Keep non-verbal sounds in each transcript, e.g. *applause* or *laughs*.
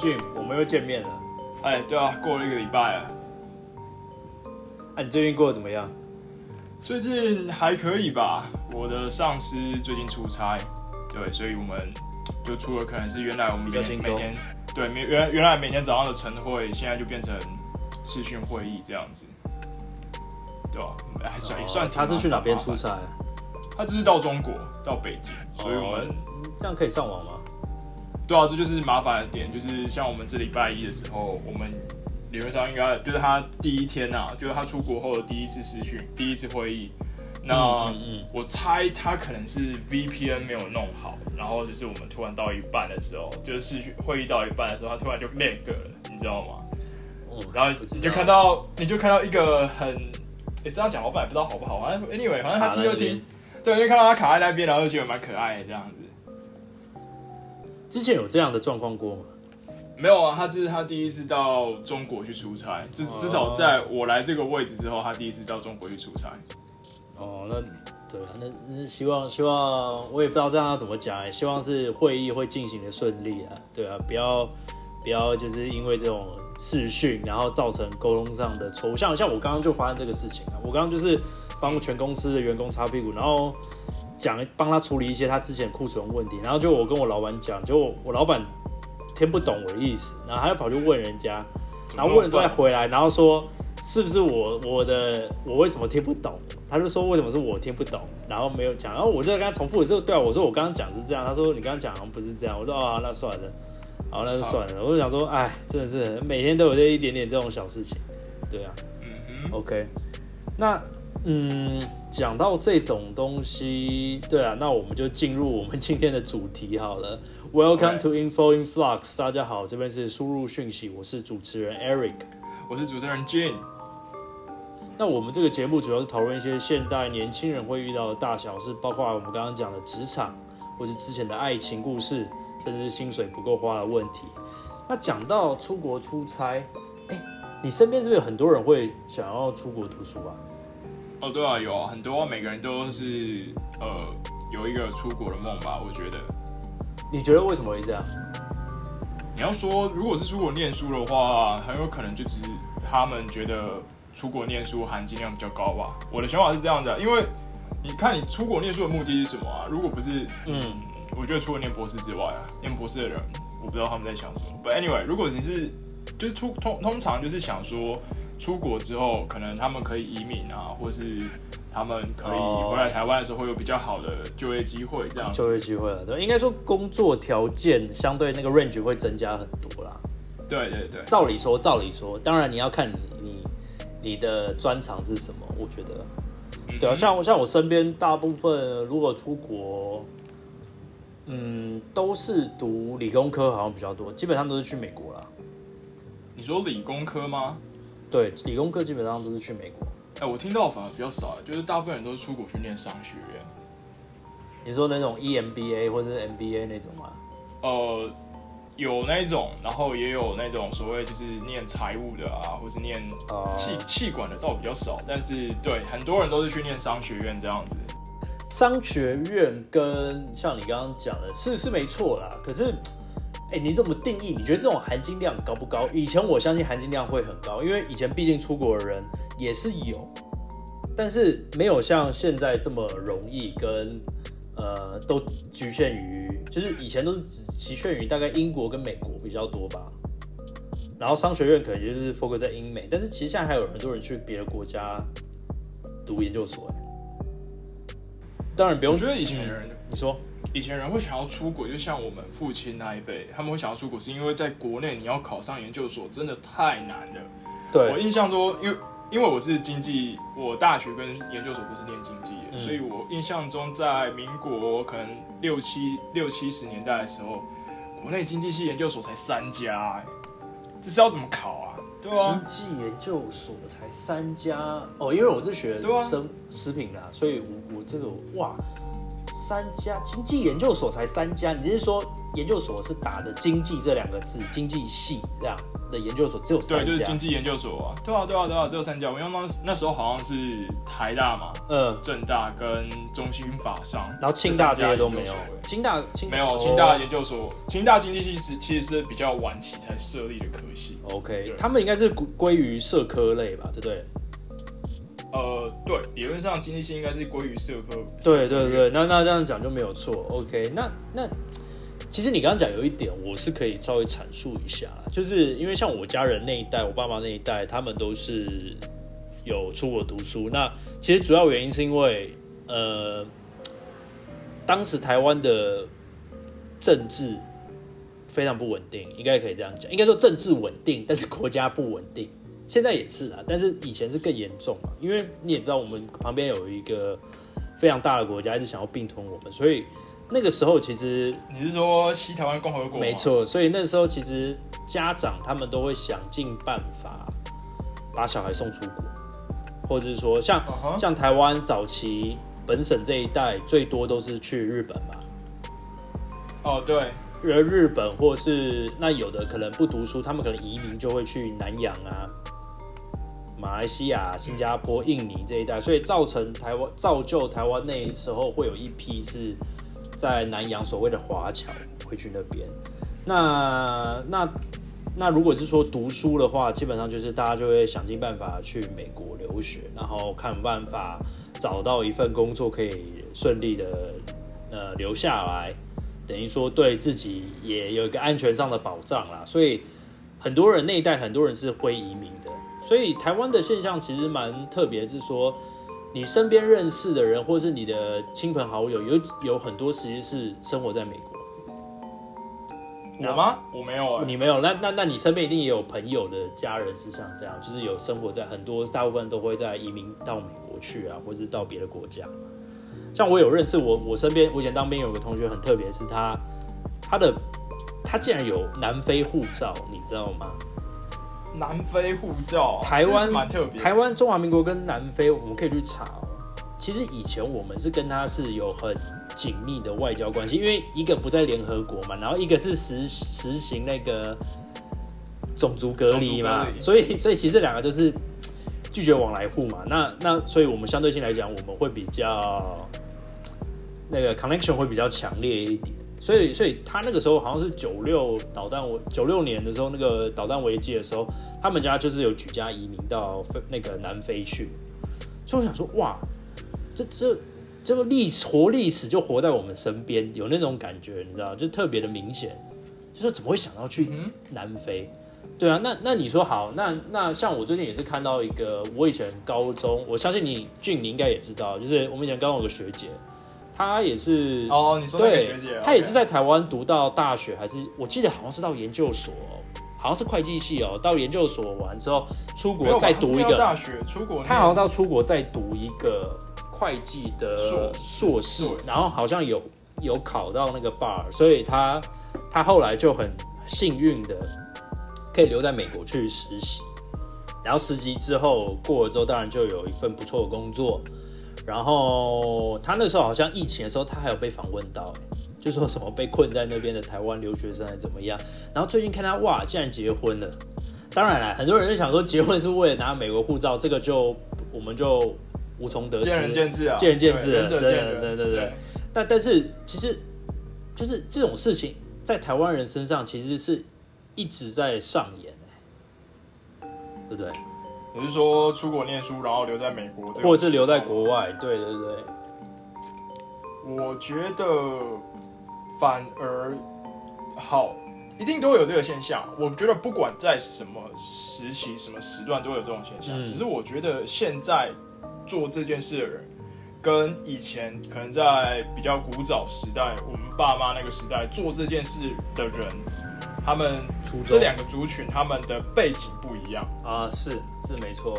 Jim，我们又见面了。哎，对啊，过了一个礼拜了。哎，你最近过得怎么样？最近还可以吧。我的上司最近出差，对，所以我们就除了可能是原来我们每每天对每原原来每天早上的晨会，现在就变成视讯会议这样子，对吧？还算也算。他是去哪边出差？他只是到中国，到北京，所以我们这样可以上网吗？对啊，这就是麻烦的点，就是像我们这礼拜一的时候，我们理论上应该就是他第一天呐，就是他出国后的第一次视讯，第一次会议。那我猜他可能是 VPN 没有弄好，然后就是我们突然到一半的时候，就是视讯会议到一半的时候，他突然就 lag 了，你知道吗？然后你就看到，你就看到一个很，诶，这样讲我本来不知道好不好，反正 anyway，反正他听就听，对，就看到他卡在那边，然后就觉得蛮可爱的这样子。之前有这样的状况过吗？没有啊，他这是他第一次到中国去出差，至至少在我来这个位置之后，他第一次到中国去出差。哦，那对啊，那那希望希望我也不知道这样要怎么讲哎，希望是会议会进行的顺利啊，对啊，不要不要就是因为这种视讯，然后造成沟通上的错误。像像我刚刚就发生这个事情啊，我刚刚就是帮全公司的员工擦屁股，然后。讲帮他处理一些他之前库存问题，然后就我跟我老板讲，就我老板听不懂我的意思，然后他就跑去问人家，然后问了再回来，然后说是不是我我的我为什么听不懂？他就说为什么是我听不懂，然后没有讲，然后我就跟他重复的时候，对啊，我说我刚刚讲是这样，他说你刚刚讲好像不是这样，我说哦那算了，好那就算了，我就想说哎真的是每天都有这一点点这种小事情，对啊，嗯 o k 那。嗯，讲到这种东西，对啊，那我们就进入我们今天的主题好了。*laughs* Welcome to Info in Flux，大家好，这边是输入讯息，我是主持人 Eric，我是主持人 Jane。那我们这个节目主要是讨论一些现代年轻人会遇到的大小事，包括我们刚刚讲的职场，或是之前的爱情故事，甚至是薪水不够花的问题。那讲到出国出差，哎，你身边是不是有很多人会想要出国读书啊？哦，对啊，有啊，很多每个人都是呃有一个出国的梦吧，我觉得。你觉得为什么会这样？你要说如果是出国念书的话，很有可能就只是他们觉得出国念书含金量比较高吧。我的想法是这样的，因为你看你出国念书的目的是什么啊？如果不是，嗯，我觉得除了念博士之外啊，念博士的人我不知道他们在想什么。But anyway，如果你是就是出通通常就是想说。出国之后，可能他们可以移民啊，或是他们可以回来台湾的时候会有比较好的就业机会，这样就业机会了，对，应该说工作条件相对那个 range 会增加很多啦。对对对，照理说，照理说，当然你要看你你你的专长是什么，我觉得，对啊，像像我身边大部分如果出国，嗯，都是读理工科，好像比较多，基本上都是去美国啦。你说理工科吗？对，理工科基本上都是去美国。哎，我听到反而比较少，就是大部分人都是出国去念商学院。你说那种 EMBA 或者是 MBA 那种吗？呃，有那种，然后也有那种所谓就是念财务的啊，或是念气气管的，倒比较少。但是对，很多人都是去念商学院这样子。商学院跟像你刚刚讲的是是没错啦，可是。哎，你怎么定义？你觉得这种含金量高不高？以前我相信含金量会很高，因为以前毕竟出国的人也是有，但是没有像现在这么容易，跟呃都局限于，就是以前都是只局限于大概英国跟美国比较多吧。然后商学院可能就是 focus 在英美，但是其实现在还有很多人去别的国家读研究所。当然不用，觉得以前人，你说。以前人会想要出国，就像我们父亲那一辈，他们会想要出国，是因为在国内你要考上研究所真的太难了。对我印象中，因为因为我是经济，我大学跟研究所都是念经济的，所以我印象中在民国可能六七六七十年代的时候，国内经济系研究所才三家，这是要怎么考啊？对啊，经济研究所才三家哦，因为我是学生食品的，所以我我这个哇。三家经济研究所才三家，你是说研究所是打的经济这两个字，经济系这样？的研究所只有三家对，就是家经，济研究所啊，对啊，对啊，对啊，只有三家。我因为那那时候好像是台大嘛、嗯，正大跟中兴法商，然后清大这些都没有清大清没有，哦清大研究所，清大经济系是其实是比较晚期才设立的科系。OK，对他们应该是归归于社科类吧，对不对？呃，对，理论上经济性应该是归于社科。对对对，那那这样讲就没有错。OK，那那其实你刚刚讲有一点，我是可以稍微阐述一下，就是因为像我家人那一代，我爸妈那一代，他们都是有出国读书。那其实主要原因是因为呃，当时台湾的政治非常不稳定，应该可以这样讲。应该说政治稳定，但是国家不稳定。现在也是啊，但是以前是更严重嘛，因为你也知道，我们旁边有一个非常大的国家一直想要并吞我们，所以那个时候其实你是说西台湾共和国？没。错，所以那时候其实家长他们都会想尽办法把小孩送出国，或者是说像、像台湾早期本省这一代最多都是去日本嘛，哦，对，而日本或是那有的可能不读书，他们可能移民就会去南洋啊、马来西亚、新加坡、印尼这一带，所以造成台湾造就台湾那时候会有一批是在南洋所谓的华侨会去那边。那那那如果是说读书的话，基本上就是大家就会想尽办法去美国留学，然后看办法找到一份工作可以顺利的呃留下来。等于说对自己也有一个安全上的保障啦，所以很多人那一代很多人是会移民，所以台湾的现象其实蛮特别，是说你身边认识的人或是你的亲朋好友有有很多其实是生活在美国，我吗？我没有哎、你没有，那那那你身边一定也有朋友的家人是像这样，就是有生活在很多大部分都会在移民到美国去啊，或是到别的国家。像我有认识我我身边，我以前当兵有个同学很特别，是他他的他竟然有南非护照，你知道吗？南非护照，台湾蛮特别。台湾、中华民国跟南非，我们可以去查哦。其实以前我们是跟他是有很紧密的外交关系，因为一个不在联合国嘛，然后一个是实实行那个种族隔离嘛所以所以其实这两个就是拒绝往来户嘛。那那所以我们相对性来讲，我们会比较那个 connection 会比较强烈一点。所以所以他那个时候好像是九六导弹危九六年的时候，那个导弹危机的时候，他们家就是有举家移民到非那个南非去。所以我想说，哇，这这这个历史活历史就活在我们身边，有那种感觉，你知道，就特别的明显。就说怎么会想到去南非？对啊，那那你说好，那那像我最近也是看到一个，我以前高中，我相信你俊你应该也知道，就是我们以前高中有个学姐，她也是哦，你说那个对学姐，她也是在台湾读到大学，还是我记得好像是到研究所哦，好像是会计系哦，到研究所完之后出国再读一个，大学出国念，他好像到出国再读一个会计的硕硕士，然后好像有有考到那个 bar，所以他他后来就很幸运的可以留在美国去实习，然后实习之后过了之后，当然就有一份不错的工作，然后他那时候好像疫情的时候，他还有被访问到、欸就说什么被困在那边的台湾留学生还怎么样，然后最近看他哇，竟然结婚了。当然了，很多人就想说结婚是为了拿美国护照，这个就我们就无从得知。见仁见智啊，见仁见智对仁者对见仁，对对对但但是其实就是这种事情在台湾人身上其实是一直在上演、欸、对不对？你是说出国念书，然后留在美国，或者是留在国外？对对对，我觉得反而好，一定都会有这个现象。我觉得不管在什么时期、什么时段都会有这种现象，嗯只是我觉得现在做这件事的人，跟以前可能在比较古早时代，我们爸妈那个时代做这件事的人，他们这两个族群他们的背景不一样。啊是是没错，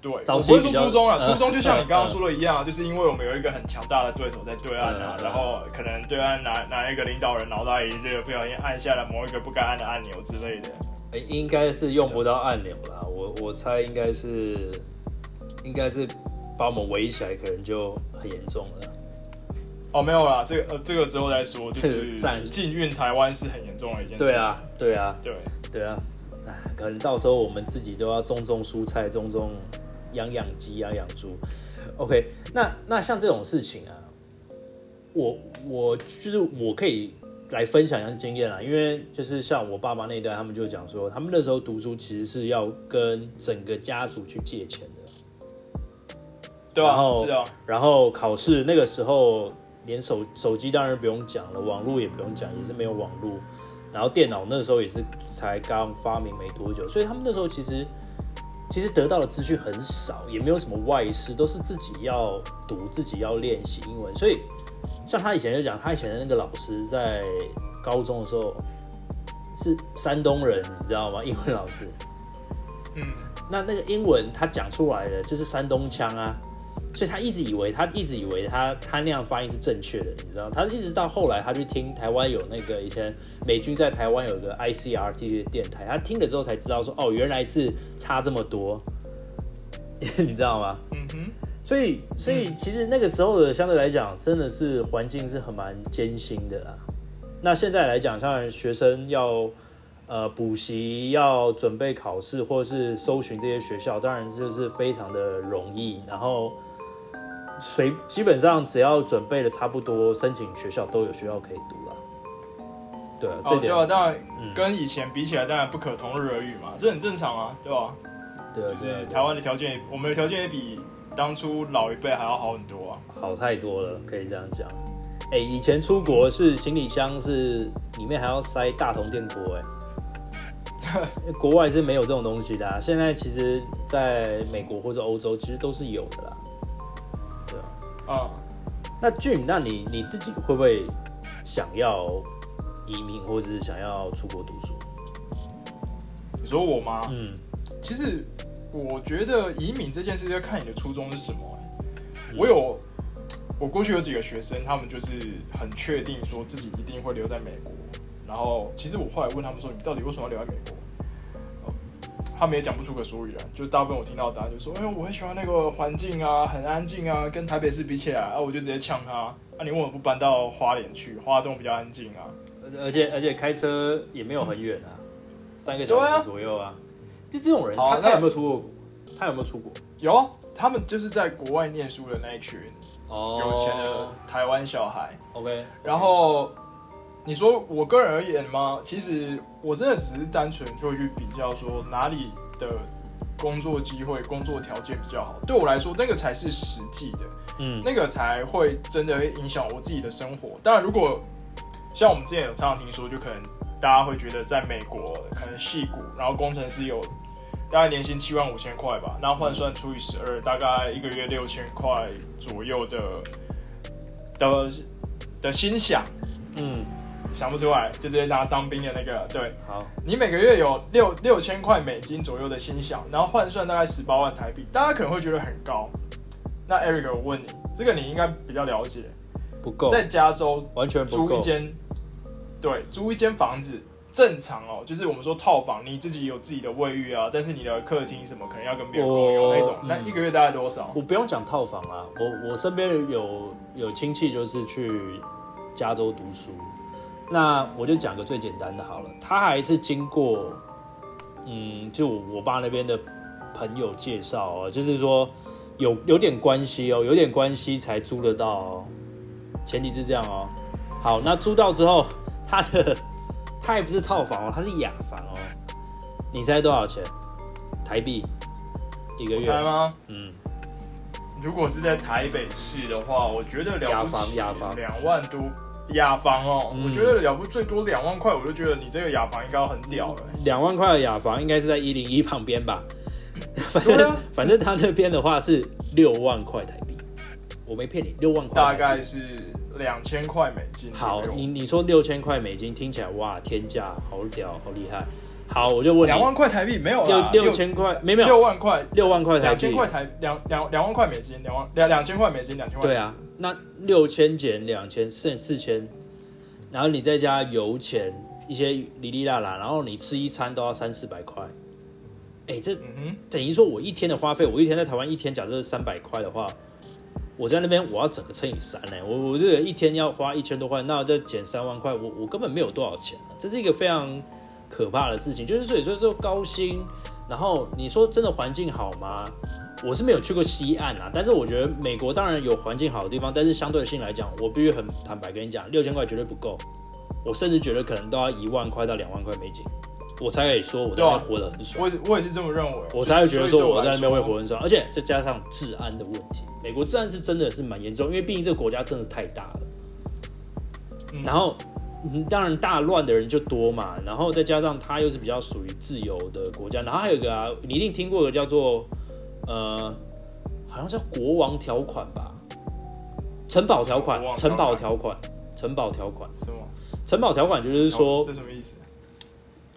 对，早我不会说初中了，嗯初中就像你刚刚嗯说的一样，就是因为我们有一个很强大的对手在对岸啊然后可能对岸哪哪一个领导人脑袋一热，不小心按下了某一个不该按的按钮之类的。哎应该是用不到按钮啦，我我猜应该是应该是把我们围起来，可能就很严重了。哦，没有啦，这个呃这个之后再说，就是禁运台湾是很严重的一件事情。对啊，对啊，对，对啊。可能到时候我们自己都要种种蔬菜，种种养养鸡啊，养猪。OK，那那像这种事情啊，我我就是我可以来分享一下经验啦，因为就是像我爸妈那一代，他们就讲说，他们那时候读书其实是要跟整个家族去借钱的，对啊，是啊，然后考试那个时候连手手机当然不用讲了，网络也不用讲，也是没有网络。然后电脑那时候也是才刚发明没多久，所以他们那时候其实其实得到的资讯很少，也没有什么外事，都是自己要读，自己要练习英文。所以像他以前就讲，他以前的那个老师在高中的时候是山东人，你知道吗？英文老师，嗯，那那个英文他讲出来的就是山东腔啊。所以他一直以为，他一直以为他他那样发音是正确的，你知道？他一直到后来，他去听台湾有那个以前美军在台湾有个 ICRT 的电台，他听了之后才知道说，哦，原来是差这么多，*laughs* 你知道吗？嗯哼。所以，所以其实那个时候的相对来讲，真的是环境是很蛮艰辛的啦。那现在来讲，像学生要呃补习、要准备考试，或者是搜寻这些学校，当然就是非常的容易，然后。随基本上只要准备的差不多，申请学校都有学校可以读了。对啊，这点对啊，当然跟以前比起来，当然不可同日而语嘛，这很正常啊，对吧？对啊，就是台湾的条件，我们的条件也比当初老一辈还要好很多啊，好太多了，可以这样讲。哎，以前出国是行李箱是里面还要塞大铜电锅，哎，*laughs* 国外是没有这种东西的。啊现在其实在美国或者欧洲，其实都是有的啦。啊，那俊，那你你自己会不会想要移民，或者是想要出国读书？你说我吗？嗯，其实我觉得移民这件事要看你的初衷是什么。我有，我过去有几个学生，他们就是很确定说自己一定会留在美国。然后，其实我后来问他们说，你到底为什么要留在美国？他们也讲不出个所以然，就大部分我听到的答案就说：“哎呦，我很喜欢那个环境啊，很安静啊，跟台北市比起来啊，我就直接呛他。啊，你为什么不搬到花莲去？花东比较安静啊，而且而且开车也没有很远啊，三个小时左右啊。就这种人，他他有没有出过？他有没有出国？有，他们就是在国外念书的那一群有钱的台湾小孩。OK，然后。你说我个人而言吗？其实我真的只是单纯就会去比较说哪里的工作机会、工作条件比较好。对我来说，那个才是实际的，嗯，那个才会真的会影响我自己的生活。当然，如果像我们之前有常常听说，就可能大家会觉得在美国可能戏股，然后工程师有大概年薪七万五千块吧，那换算除以十二，大概一个月六千块左右的的的心想，嗯。想不出来，就直接拿当兵的那个。对，好，你每个月有六六千块美金左右的薪饷，然后换算大概十八万台币，大家可能会觉得很高。那 Eric，我问你，这个你应该比较了解。不够，在加州完全租一间，对，租一间房子正常哦，就是我们说套房，你自己有自己的卫浴啊，但是你的客厅什么可能要跟别人共用那种，那一个月大概多少？我不用讲套房啊，我我身边有有亲戚就是去加州读书。那我就讲个最简单的好了，他还是经过，嗯，就我爸那边的朋友介绍啊，就是说有有点关系哦，有点关系才租得到哦，前提是这样哦。好，那租到之后，他的 *laughs* 他也不是套房哦，他是雅房哦。你猜多少钱？台币一个月？猜吗？嗯，如果是在台北市的话，我觉得雅房雅房两万多。雅房哦，我觉得了不最多两万块，我就觉得你这个雅房应该很屌了。两万块的雅房应该是在一零一旁边吧？*laughs* 反正反正他那边的话是六万块台币，我没骗你，六万块大概是两千块美金。好，你你说六千块美金听起来哇天价，好屌，好厉害。好，我就问两万块台币没有六六千块没没有。六万块。六万块台币。两千块台两两两万块美金两万两两千块美金两千块。对啊，那六千减两千剩四千，然后你再加油钱一些哩哩啦啦，然后你吃一餐都要三四百块，哎，这嗯等于说我一天的花费，我一天在台湾一天假设三百块的话，我在那边我要整个乘以三呢，我我这个一天要花一千多块，那再减三万块，我我根本没有多少钱这是一个非常。可怕的事情，就是所以说说高薪，然后你说真的环境好吗？我是没有去过西岸啊，但是我觉得美国当然有环境好的地方，但是相对性来讲，我必须很坦白跟你讲，六千块绝对不够，我甚至觉得可能都要一万块到两万块美金，我才可以说我在那边活得很爽。我也我也是这么认为，我才会觉得说我在那边会活很爽，而且再加上治安的问题，美国治安是真的是蛮严重，因为毕竟这个国家真的太大了。然后，当然大乱的人就多嘛，然后再加上它又是比较属于自由的国家，然后还有一个啊，你一定听过个叫做呃，好像叫国王条款吧，城堡条款，城堡条款，城堡条款，什么？城堡条款就是说，这什么意思？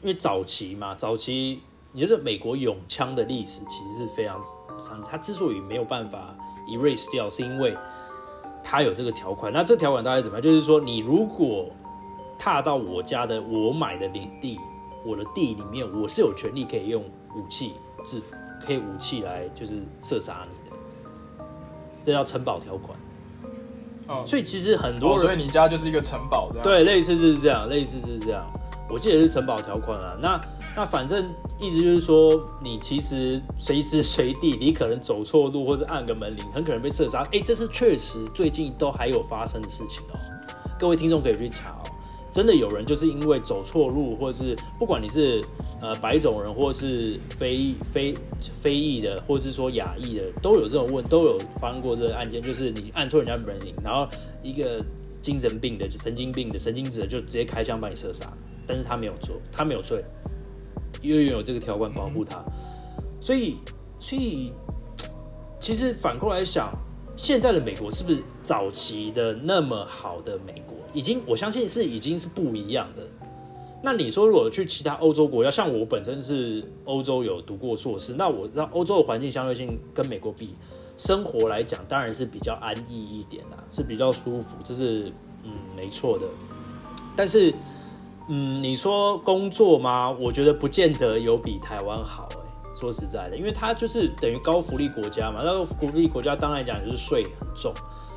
因为早期嘛，早期也就是美国永枪的历史其实是非常长，它之所以没有办法 erase 掉，是因为。它有这个条款，那这条款大概怎么样？就是说，你如果踏到我家的我买的领地，我的地里面，我是有权利可以用武器制服，可以武器来就是射杀你的，这叫城堡条款。哦，所以其实很多人，所以你家就是一个城堡，对，类似是这样，类似是这样。我记得是城堡条款啊，那。那反正意思就是说，你其实随时随地，你可能走错路，或者按个门铃，很可能被射杀。哎，这是确实最近都还有发生的事情哦。各位听众可以去查哦，真的有人就是因为走错路，或者是不管你是呃白种人，或是非非非裔的，或是说亚裔的，都有这种问，都有发生过这个案件，就是你按错人家门铃，然后一个精神病的、神经病的、神经质的就直接开枪把你射杀，但是他没有做，他没有罪。因为有这个条款保护他，所以，所以，其实反过来想，现在的美国是不是早期的那么好的美？已经，我相信是已经是不一样的。那你说，如果去其他欧洲国家，像我本身是欧洲有读过硕士，那我知道欧洲的环境相对性跟美国比，生活来讲当然是比较安逸一点啦，是比较舒服，这是嗯没错的，但是。嗯，你说工作吗？我觉得不见得有比台湾好哎。说实在的，因为它就是等于高福利国家嘛。那个福利国家当然讲就是税很重。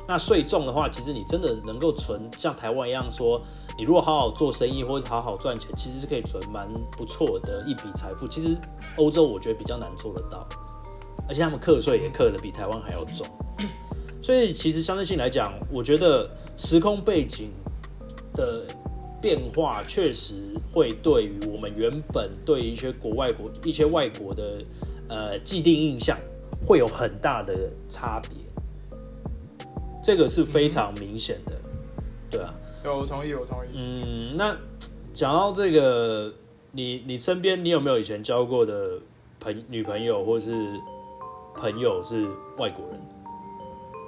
那税重的话，其实你真的能够存像台湾一样说，你如果好好做生意或者好好赚钱，其实是可以存蛮不错的一笔财富。其实欧洲我觉得比较难做得到，而且他们课税也课的比台湾还要重。所以其实相对性来讲，我觉得时空背景的。变化确实会对于我们原本对一些国外国、一些外国的呃既定印象会有很大的差别，这个是非常明显的，对啊。有，我同意，我同意。嗯，那讲到这个，你你身边你有没有以前交过的朋女朋友或是朋友是外国人？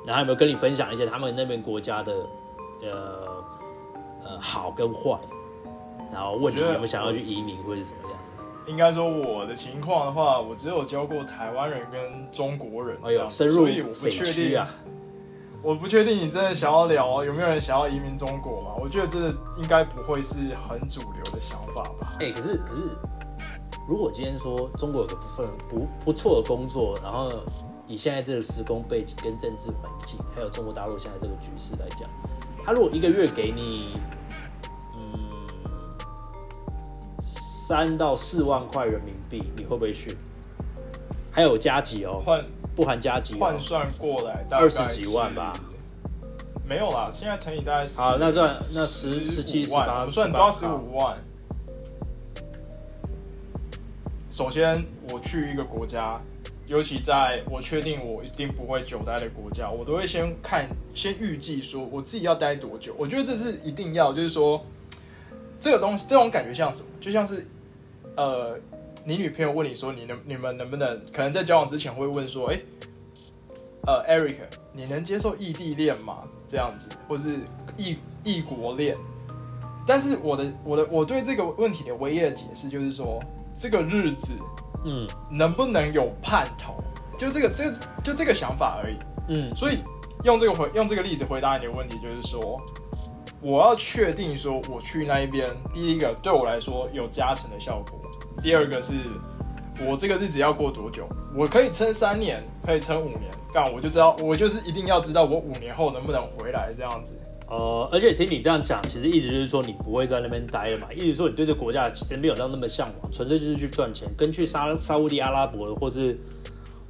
然后有没有跟你分享一些他们那边国家的呃？呃，好跟坏，然后问你有没有想要去移民或者怎么样？应该说我的情况的话，我只有教过台湾人跟中国人这样，所以我不确定啊。我不确定你真的想要聊有没有人想要移民中国嘛？我觉得这应该不会是很主流的想法吧。哎，可是可是，如果今天说中国有个部分不不错的工作，然后以现在这个时空背景跟政治环境，还有中国大陆现在这个局势来讲。他如果一个月给你，嗯，三到四万块人民币，你会不会去？还有加急哦，换不含加急，换算过来二十几万吧？没有啦，现在乘以大概好，那算那十十七十八，算抓十五万。首先，我去一个国家。尤其在我确定我一定不会久待的国家，我都会先看，先预计说我自己要待多久。我觉得这是一定要，就是说这个东西，这种感觉像什么？就像是呃，你女朋友问你说，你能你们能不能可能在交往之前会问说，哎，呃，Eric，你能接受异地恋吗？这样子，或是异异国恋？但是我的我的我对这个问题的唯一的解释就是说，这个日子。嗯，能不能有盼头？就这个，这就这个想法而已。嗯，所以用这个回用这个例子回答你的问题，就是说，我要确定说我去那一边，第一个对我来说有加成的效果，第二个是我这个日子要过多久，我可以撑三年，可以撑五年，干我就知道，我就是一定要知道我五年后能不能回来这样子。呃，而且听你这样讲，其实一直就是说你不会在那边待了嘛，一直说你对这国家其实没有到那么向往，纯粹就是去赚钱，跟去沙沙乌地阿拉伯或是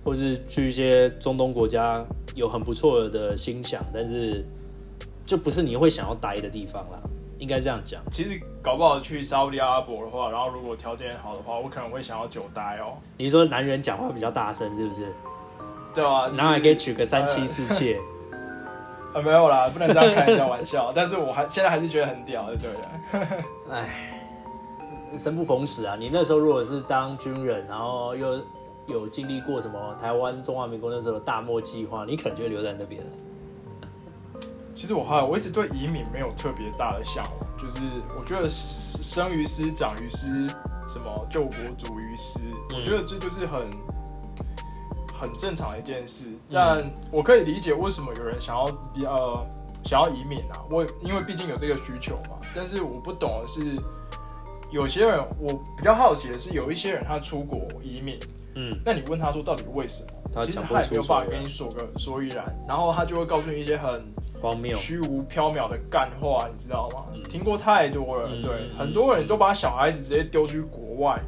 或是去一些中东国家有很不错的心想，但是就不是你会想要待的地方啦，应该这样讲。其实搞不好去沙利阿拉伯的话，然后如果条件好的话，我可能会想要久待哦。你说男人讲话比较大声是不是？对啊，然后还可以娶个三妻四妾。啊，没有啦，不能这样开人家玩笑。*laughs* 但是我还现在还是觉得很屌的，对的。*laughs* 唉，生不逢时啊！你那时候如果是当军人，然后又有经历过什么台湾中华民国那时候大漠计划，你可能就留在那边了。其实我还我一直对移民没有特别大的向往，就是我觉得生于斯长于斯，什么救国主于斯，我觉得这就是很。很正常的一件事，但我可以理解为什么有人想要呃想要移民啊。我因为毕竟有这个需求嘛。但是我不懂的是，有些人我比较好奇的是，有一些人他出国移民，嗯，那你问他说到底为什么？其实他也没有办法跟你说个所以然，然后他就会告诉你一些很荒谬、虚无缥缈的干话，你知道吗？听过太多了，对，很多人都把小孩子直接丢去国外。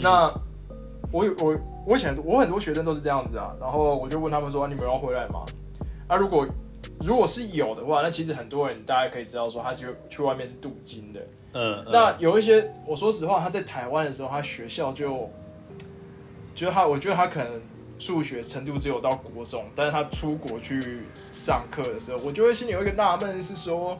那我我。我以前我很多学生都是这样子啊，然后我就问他们说：“你们要回来吗？”啊，如果如果是有的话，那其实很多人大家可以知道说，他去去外面是镀金的。嗯。那有一些，我说实话，他在台湾的时候，他学校就，觉得他，我觉得他可能数学程度只有到国中，但是他出国去上课的时候，我就会心里有一个纳闷，是说，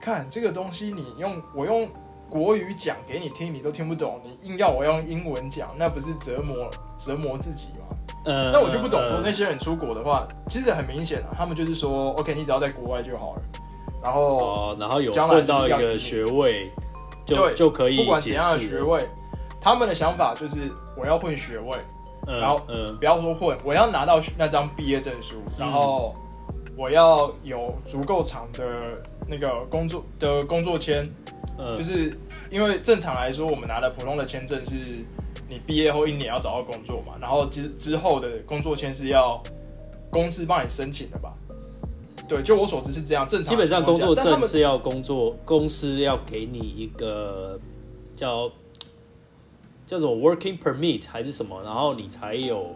看这个东西，你用我用。国语讲给你听，你都听不懂，你硬要我用英文讲，那不是折磨折磨自己吗？嗯，那我就不懂说那些人出国的话，其实很明显啊，他们就是说，OK，你只要在国外就好了，然后哦，然后有混到一个学位，就就可以不管怎样的学位，他们的想法就是我要混学位，然后嗯，不要说混，我要拿到那张毕业证书，然后我要有足够长的那个工作的工作签。嗯就是因为正常来说，我们拿的普通的签证是你毕业后一年要找到工作嘛，然后之之后的工作签是要公司帮你申请的吧？对，就我所知是这样。正常基本上工作证是要工作公司要给你一个叫叫做 working permit 还是什么，然后你才有，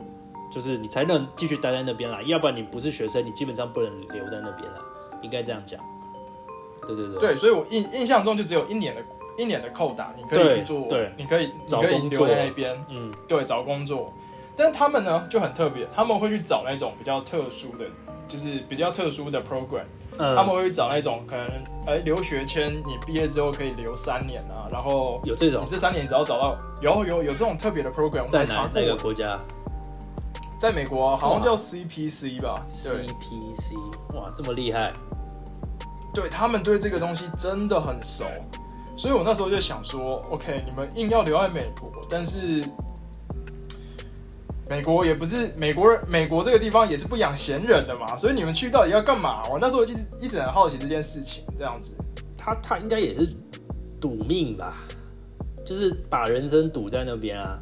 就是你才能继续待在那边啦。要不然你不是学生，你基本上不能留在那边啦。应该这样讲。对对对，对，所以我印印象中就只有一年的一年的扣打，你可以去做，对，你可以你可以留在那边，嗯，对，找工作。但他们呢就很特别，他们会去找那种比较特殊的，就是比较特殊的 program，他们会找那种可能，哎，留学签，你毕业之后可以留三年啊，然后有这种，你这三年只要找到，有有有这种特别的 program，在哪哪个国家？在美国，好像叫 CPC 吧？CPC，哇，这么厉害。对他们对这个东西真的很熟，所以我那时候就想说，OK，你们硬要留在美国，但是美国也不是美国人，美国这个地方也是不养闲人的嘛，所以你们去到底要干嘛？我那时候一直一直很好奇这件事情，这样子，他他应该也是赌命吧，就是把人生赌在那边啊，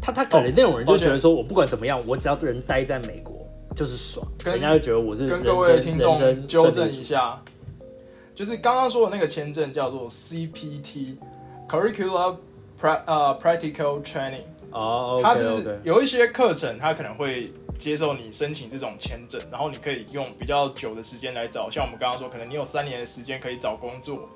他他可能那种人就觉得说，我不管怎么样，我只要人待在美国。就是爽，人家就觉得我是跟各位听众纠正一下，就是刚刚说的那个签证叫做 CPT，Curricular Pra 呃 Practical Training 哦，它就是有一些课程，它可能会接受你申请这种签证，然后你可以用比较久的时间来找，像我们刚刚说，可能你有三年的时间可以找工作，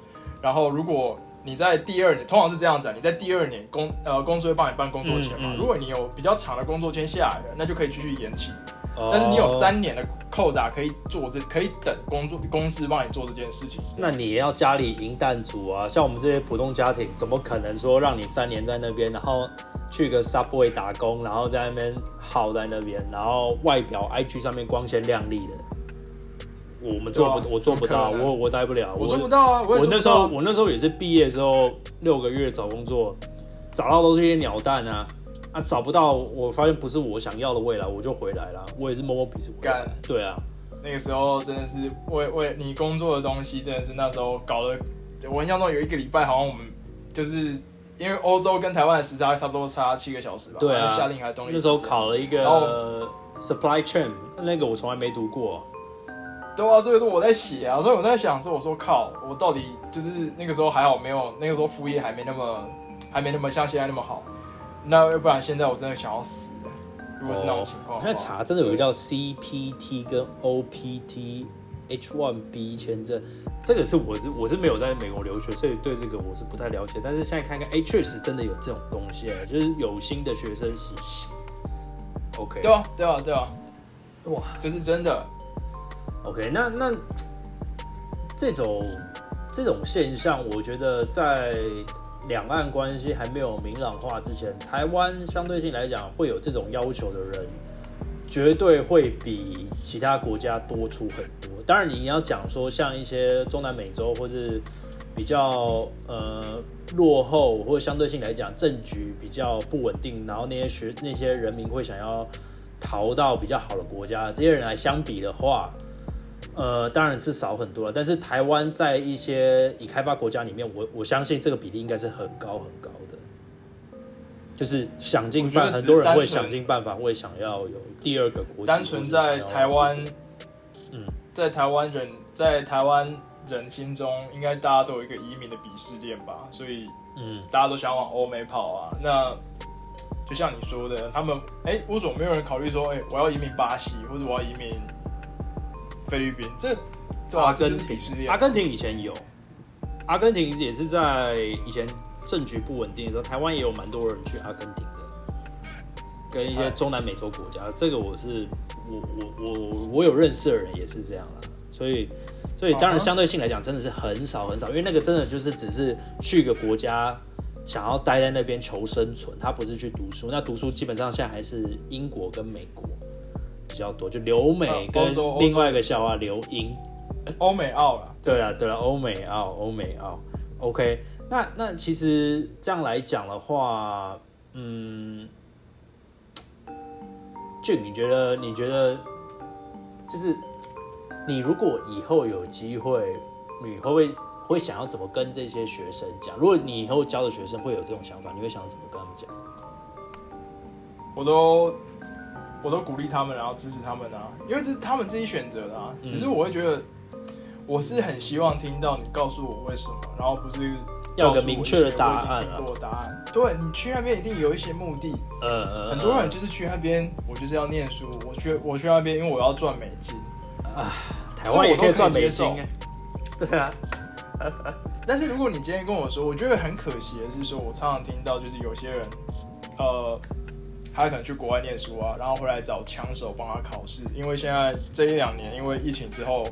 然后如果你在第二年，通常是这样子，你在第二年公呃公司会帮你办工作签嘛，如果你有比较长的工作签下来的，那就可以继续延期。但是你有三年的扣打可以做这，可以等工作公司帮你做这件事情。那你也要家里银弹足啊，像我们这些普通家庭，怎么可能说让你三年在那边，然后去个 Subway 打工，然后在那边耗在那边，然后外表 IG 上面光鲜亮丽的？我们做不，我做不到，我我待不了，我做不到啊！我那时候我那时候也是毕业之后六个月找工作，找到都是一些鸟蛋啊。啊，找不到，我发现不是我想要的未来，我就回来了。我也是摸摸鼻子干。对啊，那个时候真的是为为你工作的东西，真的是那时候搞了。我印象中有一个礼拜，好像我们就是因为欧洲跟台湾的时差差不多差七个小时吧。对啊，夏令还东西。那时候考了一个 supply chain，那个我从来没读过。对啊，所以说我在写啊，所以我在想说，我说靠，我到底就是那个时候还好没有，那个时候副业还没那么，还没那么像现在那么好，那要不然现在我真的想要死。如果是那种情况，现在查，真的有个叫 CPT 跟 OPT H1B 签证，这个是我是我是没有在美国留学，所以对这个我是不太了解。但是现在看看，哎，确实真的有这种东西，就是有新的学生实习。OK，对啊，对啊，对啊，哇，这是真的。OK，那那这种这种现象，我觉得在两岸关系还没有明朗化之前，台湾相对性来讲会有这种要求的人，绝对会比其他国家多出很多。当然，你要讲说像一些中南美洲或是比较呃落后，或者相对性来讲政局比较不稳定，然后那些学那些人民会想要逃到比较好的国家，这些人来相比的话。呃，当然是少很多了，但是台湾在一些已开发国家里面，我我相信这个比例应该是很高很高的，就是想尽办，很多人会想尽办法，会想要有第二个国家。单纯在台湾，嗯，在台湾人，在台湾人心中，应该大家都有一个移民的鄙视链吧，所以，嗯，大家都想往欧美跑啊。那就像你说的，他们，哎，为什么没有人考虑说，哎，我要移民巴西，或者我要移民？菲律宾，这阿根廷，阿根廷以前有，阿根廷也是在以前政局不稳定的时候，台湾也有蛮多人去阿根廷的，跟一些中南美洲国家，这个我是我我我我有认识的人也是这样啦，所以所以当然相对性来讲真的是很少很少，因为那个真的就是只是去一个国家想要待在那边求生存，他不是去读书，那读书基本上现在还是英国跟美国。比较多，就留美跟另外一个笑话留英，欧美澳了。对啊，对啊，欧美澳，欧美澳。OK，那那其实这样来讲的话，嗯，就你觉得，你觉得，就是你如果以后有机会，你会不会会想要怎么跟这些学生讲？如果你以后教的学生会有这种想法，你会想怎么跟他们讲？我都。我都鼓励他们，然后支持他们啊，因为这是他们自己选择的啊。只是我会觉得，我是很希望听到你告诉我为什么，然后不是要个明确的答案啊。答案，对你去那边一定有一些目的。嗯嗯。很多人就是去那边，我就是要念书。我去我去那边，因为我要赚美金。啊，台湾也可以赚美金。对啊。*laughs* 但是如果你今天跟我说，我觉得很可惜的是，说我常常听到就是有些人，呃。他可能去国外念书啊，然后回来找枪手帮他考试。因为现在这一两年，因为疫情之后，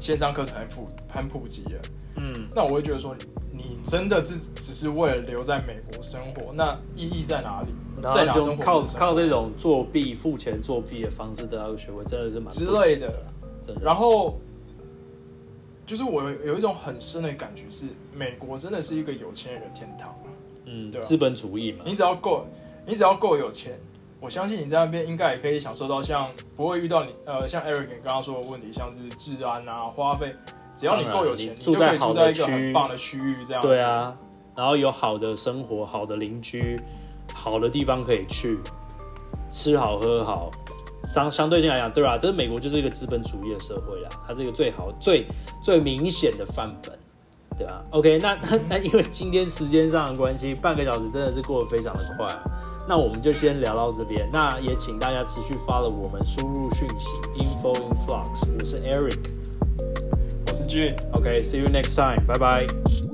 线上课程很普很普及了。嗯，那我会觉得说，你真的只只是为了留在美国生活，那意义在哪里？在哪生活？靠靠这种作弊、付钱作弊的方式得到学位，真的是蛮之类的。然后，就是我有一种很深的感觉是，美国真的是一个有钱人的天堂。嗯，对，资本主义嘛，你只要够。你只要够有钱，我相信你在那边应该也可以享受到像不会遇到你呃像 Eric 刚刚说的问题，像是治安啊、花费，只要你够有钱，住在好的区很棒的区域这样。对啊，然后有好的生活、好的邻居、好的地方可以去，吃好喝好，相相对性来讲，对吧？这是美国就是一个资本主义的社会啦，它是一个最好、最最明显的范本。？OK，那那 *laughs* 那因为今天时间上的关系，半个小时真的是过得非常的快，啊那我们就先聊到这边。那也请大家持续发了我们输入讯息，info in flux。我是 Eric，我是 Jun。OK，see you next time，拜拜。